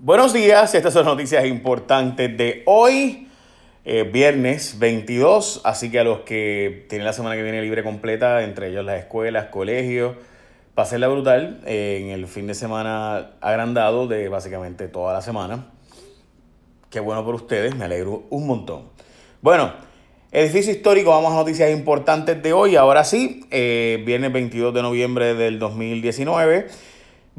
Buenos días, estas son noticias importantes de hoy, eh, viernes 22, así que a los que tienen la semana que viene libre completa, entre ellos las escuelas, colegios, la brutal eh, en el fin de semana agrandado de básicamente toda la semana. Qué bueno por ustedes, me alegro un montón. Bueno, edificio histórico, vamos a noticias importantes de hoy, ahora sí, eh, viernes 22 de noviembre del 2019.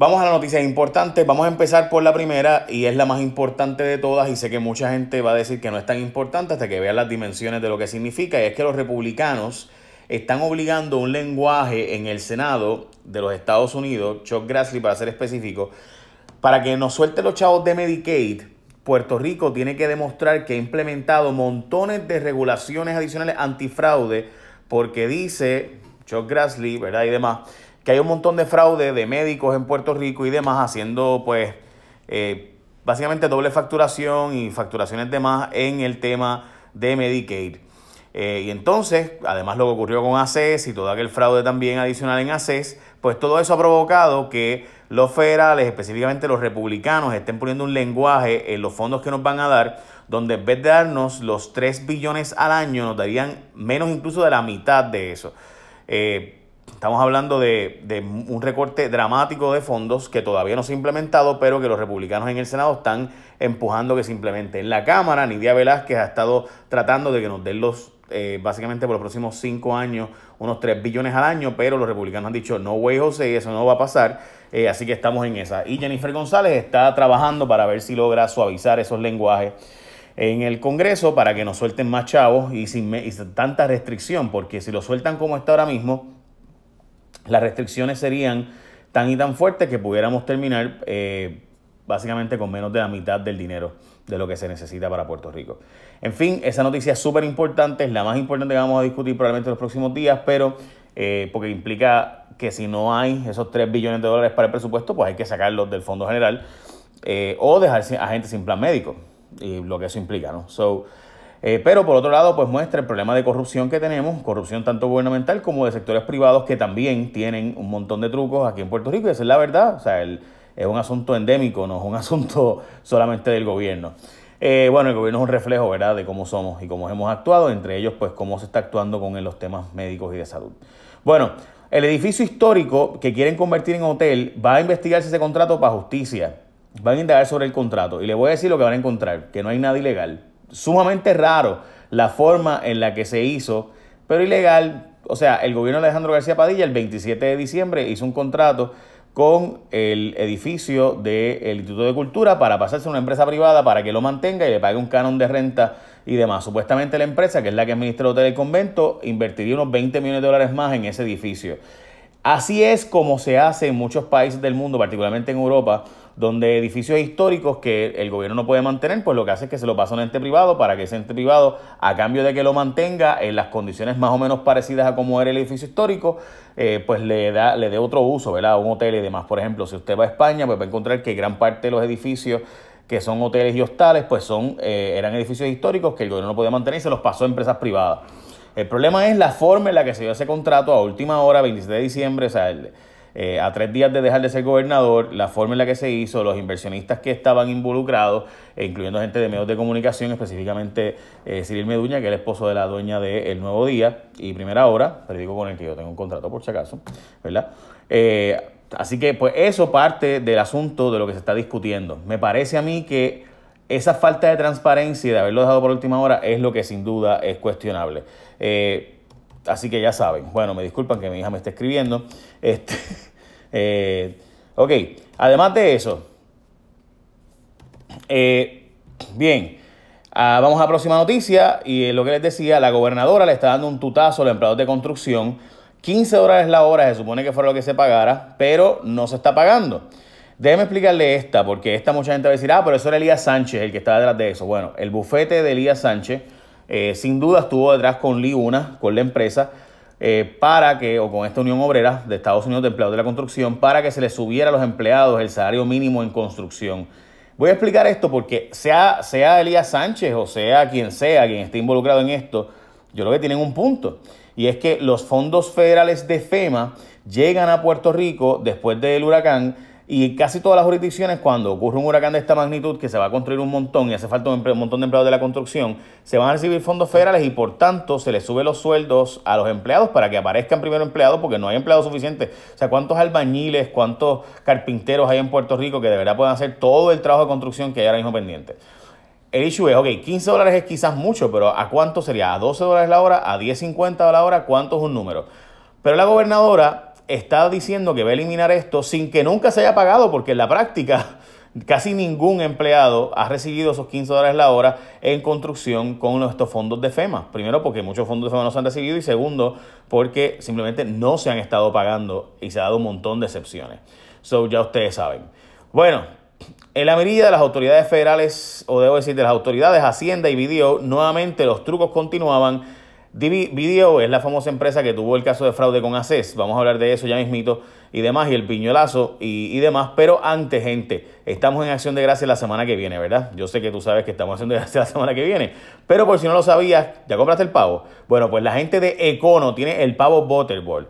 Vamos a las noticias importantes. Vamos a empezar por la primera y es la más importante de todas y sé que mucha gente va a decir que no es tan importante hasta que vean las dimensiones de lo que significa y es que los republicanos están obligando un lenguaje en el Senado de los Estados Unidos, Chuck Grassley para ser específico, para que nos suelte los chavos de Medicaid. Puerto Rico tiene que demostrar que ha implementado montones de regulaciones adicionales antifraude porque dice Chuck Grassley, ¿verdad? Y demás que hay un montón de fraude de médicos en Puerto Rico y demás haciendo pues eh, básicamente doble facturación y facturaciones de más en el tema de Medicaid. Eh, y entonces, además lo que ocurrió con ACES y todo aquel fraude también adicional en ACES, pues todo eso ha provocado que los federales, específicamente los republicanos, estén poniendo un lenguaje en los fondos que nos van a dar, donde en vez de darnos los 3 billones al año, nos darían menos incluso de la mitad de eso. Eh, Estamos hablando de, un recorte dramático de fondos que todavía no se ha implementado, pero que los republicanos en el Senado están empujando que se implemente. En la Cámara, Nidia Velázquez ha estado tratando de que nos den los, eh, básicamente por los próximos cinco años, unos 3 billones al año, pero los republicanos han dicho, no way José, eso no va a pasar, eh, así que estamos en esa. Y Jennifer González está trabajando para ver si logra suavizar esos lenguajes en el Congreso para que nos suelten más chavos y sin, y sin tanta restricción, porque si lo sueltan como está ahora mismo, las restricciones serían tan y tan fuertes que pudiéramos terminar eh, básicamente con menos de la mitad del dinero de lo que se necesita para Puerto Rico. En fin, esa noticia es súper importante, es la más importante que vamos a discutir probablemente en los próximos días, pero eh, porque implica que si no hay esos 3 billones de dólares para el presupuesto, pues hay que sacarlos del Fondo General eh, o dejar a gente sin plan médico, y lo que eso implica, ¿no? So, eh, pero por otro lado, pues muestra el problema de corrupción que tenemos, corrupción tanto gubernamental como de sectores privados que también tienen un montón de trucos aquí en Puerto Rico y esa es la verdad, o sea, es un asunto endémico, no es un asunto solamente del gobierno. Eh, bueno, el gobierno es un reflejo, ¿verdad?, de cómo somos y cómo hemos actuado, entre ellos, pues, cómo se está actuando con los temas médicos y de salud. Bueno, el edificio histórico que quieren convertir en hotel va a investigarse ese contrato para justicia. Van a indagar sobre el contrato y le voy a decir lo que van a encontrar, que no hay nada ilegal sumamente raro la forma en la que se hizo, pero ilegal. O sea, el gobierno de Alejandro García Padilla el 27 de diciembre hizo un contrato con el edificio del Instituto de Cultura para pasarse a una empresa privada para que lo mantenga y le pague un canon de renta y demás. Supuestamente la empresa, que es la que administra el hotel y convento, invertiría unos 20 millones de dólares más en ese edificio. Así es como se hace en muchos países del mundo, particularmente en Europa, donde edificios históricos que el gobierno no puede mantener, pues lo que hace es que se lo pasa a un ente privado para que ese ente privado, a cambio de que lo mantenga en las condiciones más o menos parecidas a como era el edificio histórico, eh, pues le da le dé otro uso, ¿verdad? Un hotel y demás. Por ejemplo, si usted va a España, pues va a encontrar que gran parte de los edificios que son hoteles y hostales, pues son, eh, eran edificios históricos que el gobierno no podía mantener y se los pasó a empresas privadas. El problema es la forma en la que se dio ese contrato a última hora, 27 de diciembre, o sea, eh, a tres días de dejar de ser gobernador, la forma en la que se hizo, los inversionistas que estaban involucrados, eh, incluyendo gente de medios de comunicación, específicamente eh, Meduña, que es el esposo de la dueña de El Nuevo Día y Primera Hora, periódico con el que yo tengo un contrato por si acaso, ¿verdad? así que pues eso parte del asunto de lo que se está discutiendo. Me parece a mí que esa falta de transparencia y de haberlo dejado por última hora es lo que sin duda es cuestionable. Así que ya saben. Bueno, me disculpan que mi hija me esté escribiendo. Este, eh, ok, además de eso, eh, bien, ah, vamos a la próxima noticia y lo que les decía, la gobernadora le está dando un tutazo a los empleados de construcción. 15 dólares la hora, se supone que fuera lo que se pagara, pero no se está pagando. Déjeme explicarle esta, porque esta mucha gente va a decir, ah, pero eso era Elías Sánchez el que estaba detrás de eso. Bueno, el bufete de Elías Sánchez eh, sin duda estuvo detrás con Liuna, con la empresa, eh, para que, o con esta Unión Obrera de Estados Unidos de Empleados de la Construcción, para que se les subiera a los empleados el salario mínimo en construcción. Voy a explicar esto porque sea, sea Elías Sánchez o sea quien sea quien esté involucrado en esto, yo creo que tienen un punto. Y es que los fondos federales de FEMA llegan a Puerto Rico después del huracán Y casi todas las jurisdicciones, cuando ocurre un huracán de esta magnitud, que se va a construir un montón y hace falta un, montón de empleados de la construcción, se van a recibir fondos federales y por tanto se les sube los sueldos a los empleados para que aparezcan primero empleados porque no hay empleados suficientes. O sea, ¿cuántos albañiles, cuántos carpinteros hay en Puerto Rico que de verdad puedan hacer todo el trabajo de construcción que hay ahora mismo pendiente? El issue es, ok, 15 dólares es quizás mucho, pero ¿a cuánto sería? ¿A 12 dólares la hora? ¿A 10.50 a la hora? ¿Cuánto es un número? Pero la gobernadora está diciendo que va a eliminar esto sin que nunca se haya pagado, porque en la práctica casi ningún empleado ha recibido esos 15 dólares la hora en construcción con estos fondos de FEMA. Primero, porque muchos fondos de FEMA no se han recibido y segundo, porque simplemente no se han estado pagando y se ha dado un montón de excepciones. So, ya ustedes saben. Bueno, en la medida de las autoridades federales, o debo decir de las autoridades Hacienda y Video, nuevamente los trucos continuaban Video es la famosa empresa que tuvo el caso de fraude con ACES. Vamos a hablar de eso ya mismito y demás, y el piñolazo y, demás. Pero antes, gente, estamos en Acción de Gracias la semana que viene, ¿verdad? Yo sé que tú sabes que estamos haciendo Gracias la semana que viene. Pero por si no lo sabías, ¿ya compraste el pavo? Bueno, pues la gente de Econo tiene el pavo Butterball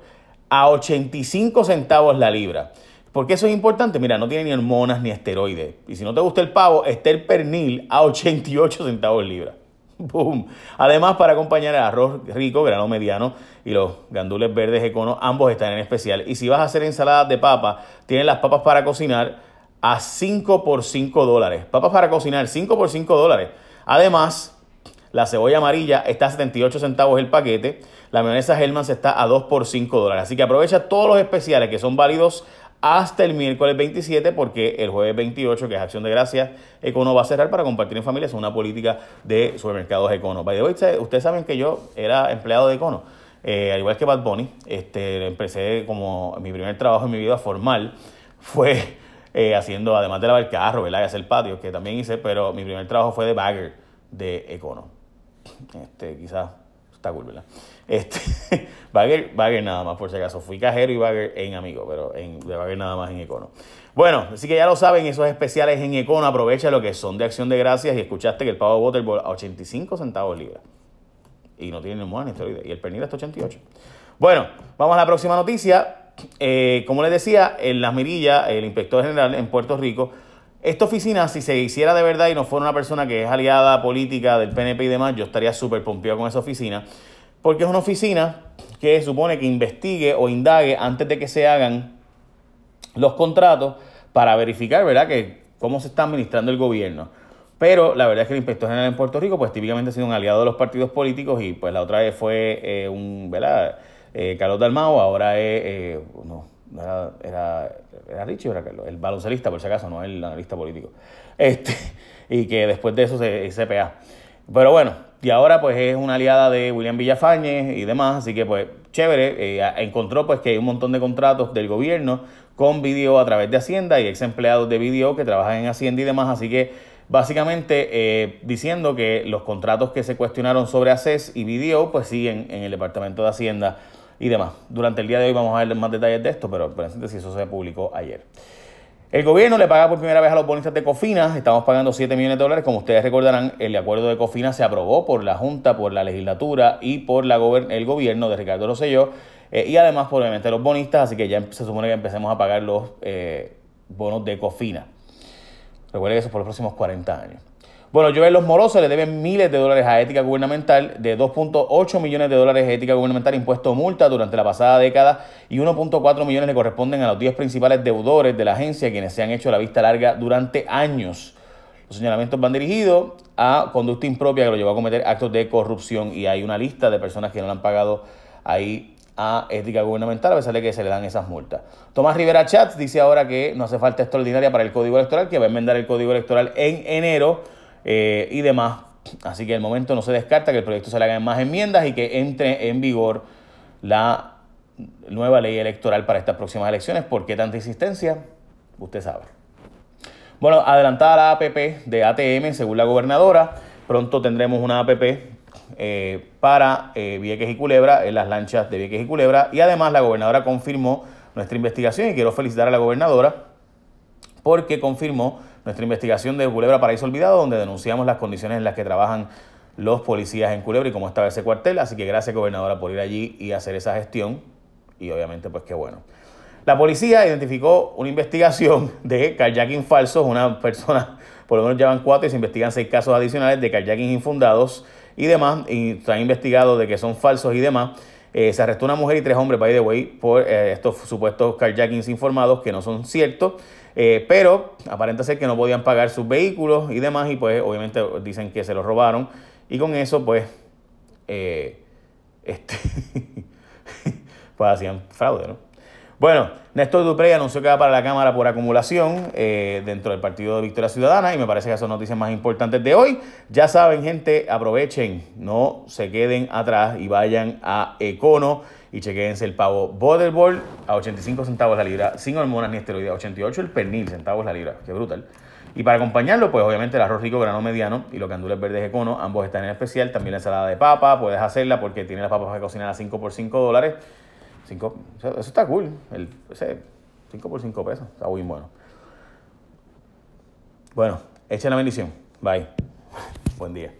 a 85 centavos la libra. ¿Por qué eso es importante? Mira, no tiene ni hormonas ni esteroides. Y si no te gusta el pavo, está el pernil a 88 centavos libra. Boom. Además, para acompañar el arroz rico, grano mediano y los gandules verdes econo, ambos están en especial. Y si vas a hacer ensaladas de papa, tienen las papas para cocinar a 5 por 5 dólares. Papas para cocinar, 5 por 5 dólares. Además, la cebolla amarilla está a 78 centavos el paquete. La mayonesa Hellmann's está a 2 por 5 dólares. Así que aprovecha todos los especiales que son válidos hasta el miércoles 27 porque el jueves 28, que es Acción de Gracias, Econo va a cerrar para compartir en familia. Es una política de supermercados Econo. By the way, ustedes saben que yo era empleado de Econo. Eh, al igual que Bad Bunny, este, empecé como mi primer trabajo en mi vida formal fue eh, haciendo, además de lavar el carro, ¿verdad? Y hacer patio, que también hice, pero mi primer trabajo fue de bagger de Econo. Este, quizás está cool. Este, Bagger, Bagger nada más, por si acaso. Fui cajero y Bagger en amigo, pero en, de Bagger nada más en Econo. Bueno, así que ya lo saben, esos especiales en Econo, aprovecha lo que son de acción de gracias y escuchaste que el pavo Butterball a 85 centavos libra. Y no tiene ni esteroides. Y el pernil hasta 88. Bueno, vamos a la próxima noticia. Eh, como les decía, en Las Mirillas, el inspector general en Puerto Rico, esta oficina, si se hiciera de verdad y no fuera una persona que es aliada política del PNP y demás, yo estaría súper pompeado con esa oficina porque es una oficina que supone que investigue o indague antes de que se hagan los contratos para verificar, ¿verdad?, que cómo se está administrando el gobierno. Pero la verdad es que el inspector general en Puerto Rico, pues típicamente ha sido un aliado de los partidos políticos y pues la otra vez fue eh, un, ¿verdad?, eh, Carlos Dalmao, ahora es, eh, no, era, era, era Richie o era Carlos, el baloncelista por si acaso, no el analista político. Este, y que después de eso se, CPA. Pero bueno, y ahora pues es una aliada de William Villafañez y demás, así que pues chévere, eh, encontró pues que hay un montón de contratos del gobierno con video a través de Hacienda y ex empleados de video que trabajan en Hacienda y demás, así que básicamente eh, diciendo que los contratos que se cuestionaron sobre ACES y video pues siguen en el Departamento de Hacienda y demás. Durante el día de hoy vamos a ver más detalles de esto, pero por si eso se publicó ayer. El gobierno le paga por primera vez a los bonistas de Cofina, estamos pagando 7 millones de dólares, como ustedes recordarán, el acuerdo de Cofina se aprobó por la Junta, por la legislatura y por la el gobierno de Ricardo Rosselló, eh, y además por obviamente los bonistas, así que ya se supone que empecemos a pagar los eh, bonos de Cofina. Recuerden que eso es por los próximos 40 años. Bueno, Joel Los Morosos le deben miles de dólares a ética gubernamental, de 2.8 millones de dólares de ética gubernamental impuesto multa durante la pasada década y 1.4 millones le corresponden a los 10 principales deudores de la agencia, quienes se han hecho la vista larga durante años. Los señalamientos van dirigidos a conducta impropia que lo llevó a cometer actos de corrupción y hay una lista de personas que no le han pagado ahí a ética gubernamental a pesar de que se le dan esas multas. Tomás Rivera Chats dice ahora que no hace falta extraordinaria para el código electoral, que va a enmendar el código electoral en enero eh, y demás. Así que el momento no se descarta que el proyecto se le hagan más enmiendas y que entre en vigor la nueva ley electoral para estas próximas elecciones. ¿Por qué tanta insistencia? Usted sabe. Bueno, adelantada la APP de ATM, según la gobernadora. Pronto tendremos una APP eh, para eh, Vieques y Culebra, en las lanchas de Vieques y Culebra. Y además la gobernadora confirmó nuestra investigación y quiero felicitar a la gobernadora porque confirmó nuestra investigación de Culebra Paraíso Olvidado, donde denunciamos las condiciones en las que trabajan los policías en Culebra y cómo estaba ese cuartel. Así que gracias, gobernadora, por ir allí y hacer esa gestión. Y obviamente, pues qué bueno. La policía identificó una investigación de carjacking falsos. Una persona, por lo menos llevan cuatro y se investigan seis casos adicionales de carjacking infundados y demás. Y se han investigado de que son falsos y demás. Eh, se arrestó una mujer y tres hombres, by the way, por eh, estos supuestos carjackings informados que no son ciertos. Eh, pero aparenta ser que no podían pagar sus vehículos y demás. Y pues obviamente dicen que se los robaron. Y con eso, pues, este, pues hacían fraude, ¿no? Bueno, Néstor Duprey anunció que va para la Cámara por acumulación eh, dentro del Partido de Victoria Ciudadana y me parece que son noticias más importantes de hoy. Ya saben, gente, aprovechen, no se queden atrás y vayan a Econo y chequense el pavo Butterball a 85 centavos la libra, sin hormonas ni esteroides, 88 el pernil centavos la libra, qué brutal. Y para acompañarlo, pues obviamente el arroz rico, grano mediano y los candules verdes Econo, ambos están en especial. También la ensalada de papa, puedes hacerla porque tiene las papas para cocinar a 5 por 5 dólares eso está cool. El, ese 5 por 5 pesos. Está muy bueno. Bueno, echen la bendición. Bye. Buen día.